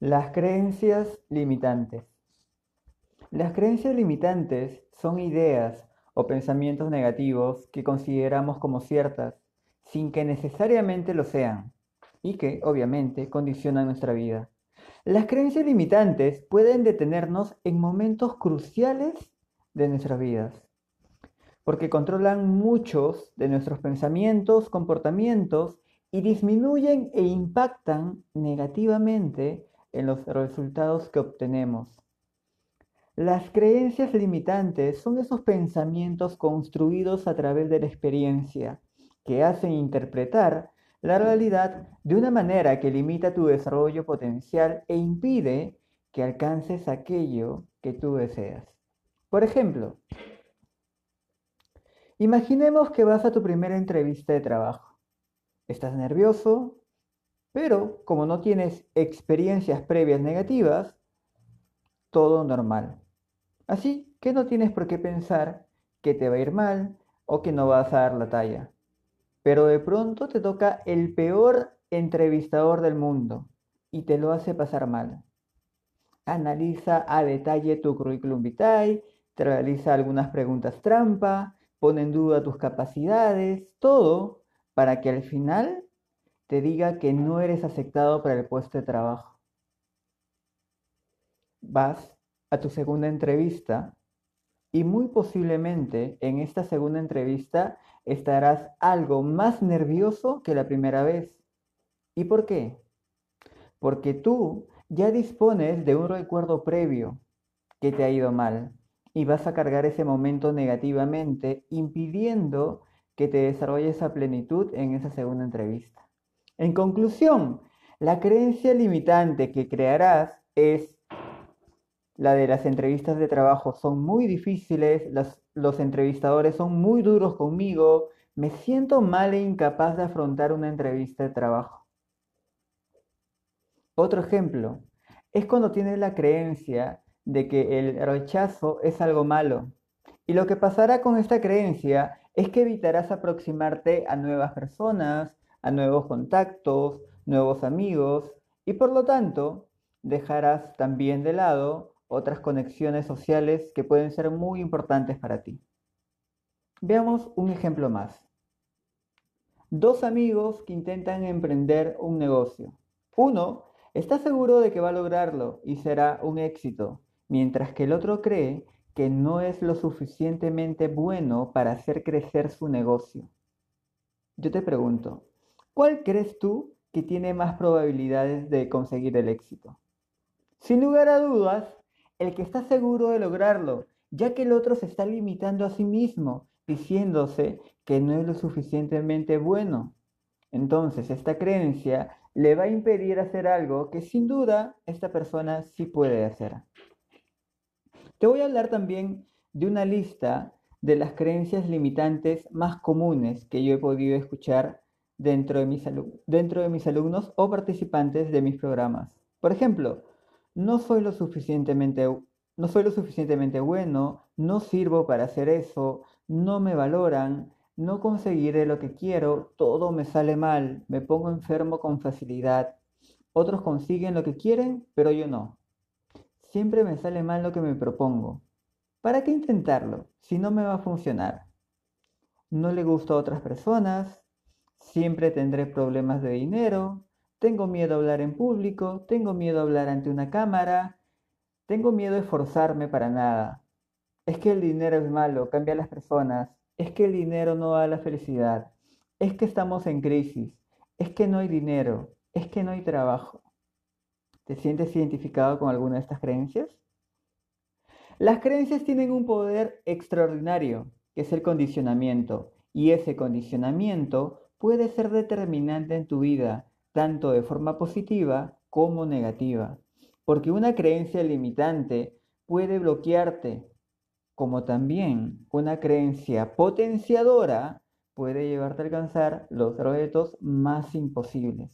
Las creencias limitantes. Las creencias limitantes son ideas o pensamientos negativos que consideramos como ciertas, sin que necesariamente lo sean, y que, obviamente, condicionan nuestra vida. Las creencias limitantes pueden detenernos en momentos cruciales de nuestras vidas, porque controlan muchos de nuestros pensamientos, comportamientos y disminuyen e impactan negativamente en los resultados que obtenemos. Las creencias limitantes son esos pensamientos construidos a través de la experiencia que hacen interpretar la realidad de una manera que limita tu desarrollo potencial e impide que alcances aquello que tú deseas. Por ejemplo, imaginemos que vas a tu primera entrevista de trabajo. Estás nervioso, pero como no tienes experiencias previas negativas, todo normal. Así que no tienes por qué pensar que te va a ir mal o que no vas a dar la talla. Pero de pronto te toca el peor entrevistador del mundo y te lo hace pasar mal. Analiza a detalle tu currículum vitae, te realiza algunas preguntas trampa, pone en duda tus capacidades, todo para que al final te diga que no eres aceptado para el puesto de trabajo. Vas a tu segunda entrevista y muy posiblemente en esta segunda entrevista estarás algo más nervioso que la primera vez. ¿Y por qué? Porque tú ya dispones de un recuerdo previo que te ha ido mal y vas a cargar ese momento negativamente, impidiendo que te desarrolles a plenitud en esa segunda entrevista. En conclusión, la creencia limitante que crearás es la de las entrevistas de trabajo. Son muy difíciles, los, entrevistadores son muy duros conmigo, me siento mal e incapaz de afrontar una entrevista de trabajo. Otro ejemplo es cuando tienes la creencia de que el rechazo es algo malo. Y lo que pasará con esta creencia es que evitarás aproximarte a nuevas personas, a nuevos contactos, nuevos amigos y por lo tanto dejarás también de lado otras conexiones sociales que pueden ser muy importantes para ti. Veamos un ejemplo más. Dos amigos que intentan emprender un negocio. Uno está seguro de que va a lograrlo y será un éxito, mientras que el otro cree que no es lo suficientemente bueno para hacer crecer su negocio. Yo te pregunto, ¿Cuál crees tú que tiene más probabilidades de conseguir el éxito? Sin lugar a dudas, el que está seguro de lograrlo, ya que el otro se está limitando a sí mismo, diciéndose que no es lo suficientemente bueno. Entonces, esta creencia le va a impedir hacer algo que sin duda esta persona sí puede hacer. Te voy a hablar también de una lista de las creencias limitantes más comunes que yo he podido escuchar dentro de, mis alumnos o participantes de mis programas. Por ejemplo, no soy lo suficientemente, no soy lo suficientemente bueno, no sirvo para hacer eso, no me valoran, no conseguiré lo que quiero, todo me sale mal, me pongo enfermo con facilidad. Otros consiguen lo que quieren, pero yo no. Siempre me sale mal lo que me propongo. ¿Para qué intentarlo si no me va a funcionar? No le gusta a otras personas, Siempre tendré problemas de dinero, tengo miedo a hablar en público, tengo miedo a hablar ante una cámara, tengo miedo de esforzarme para nada. Es que el dinero es malo, cambia a las personas, es que el dinero no da la felicidad, es que estamos en crisis, es que no hay dinero, es que no hay trabajo. ¿Te sientes identificado con alguna de estas creencias? Las creencias tienen un poder extraordinario, que es el condicionamiento, y ese condicionamiento puede ser determinante en tu vida, tanto de forma positiva como negativa, porque una creencia limitante puede bloquearte, como también una creencia potenciadora puede llevarte a alcanzar los retos más imposibles.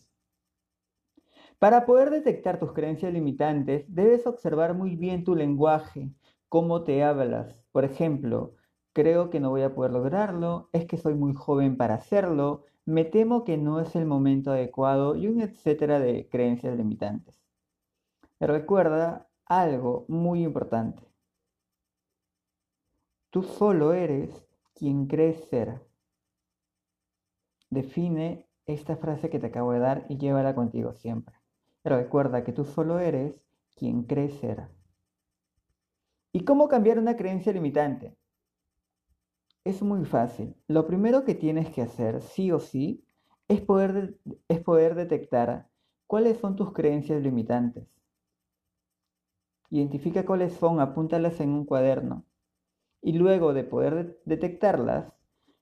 Para poder detectar tus creencias limitantes, debes observar muy bien tu lenguaje, cómo te hablas. Por ejemplo, creo que no voy a poder lograrlo, es que soy muy joven para hacerlo, me temo que no es el momento adecuado y un etcétera de creencias limitantes. Recuerda algo muy importante. Tú solo eres quien crees ser. Define esta frase que te acabo de dar y llévala contigo siempre. recuerda que tú solo eres quien crees ser. ¿Y cómo cambiar una creencia limitante? Es muy fácil. Lo primero que tienes que hacer, sí o sí, es poder, es poder detectar cuáles son tus creencias limitantes. Identifica cuáles son, apúntalas en un cuaderno. Y luego de poder detectarlas,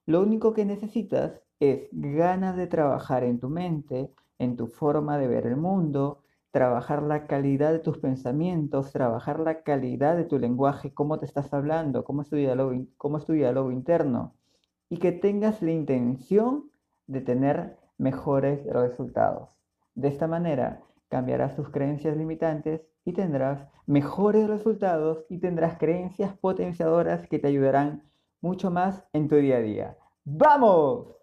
lo único que necesitas es ganas de trabajar en tu mente, en tu forma de ver el mundo, trabajar la calidad de tus pensamientos, trabajar la calidad de tu lenguaje, cómo te estás hablando, cómo es tu diálogo, cómo es tu diálogo interno, y que tengas la intención de tener mejores resultados. De esta manera cambiarás tus creencias limitantes y tendrás mejores resultados y tendrás creencias potenciadoras que te ayudarán mucho más en tu día a día. ¡Vamos!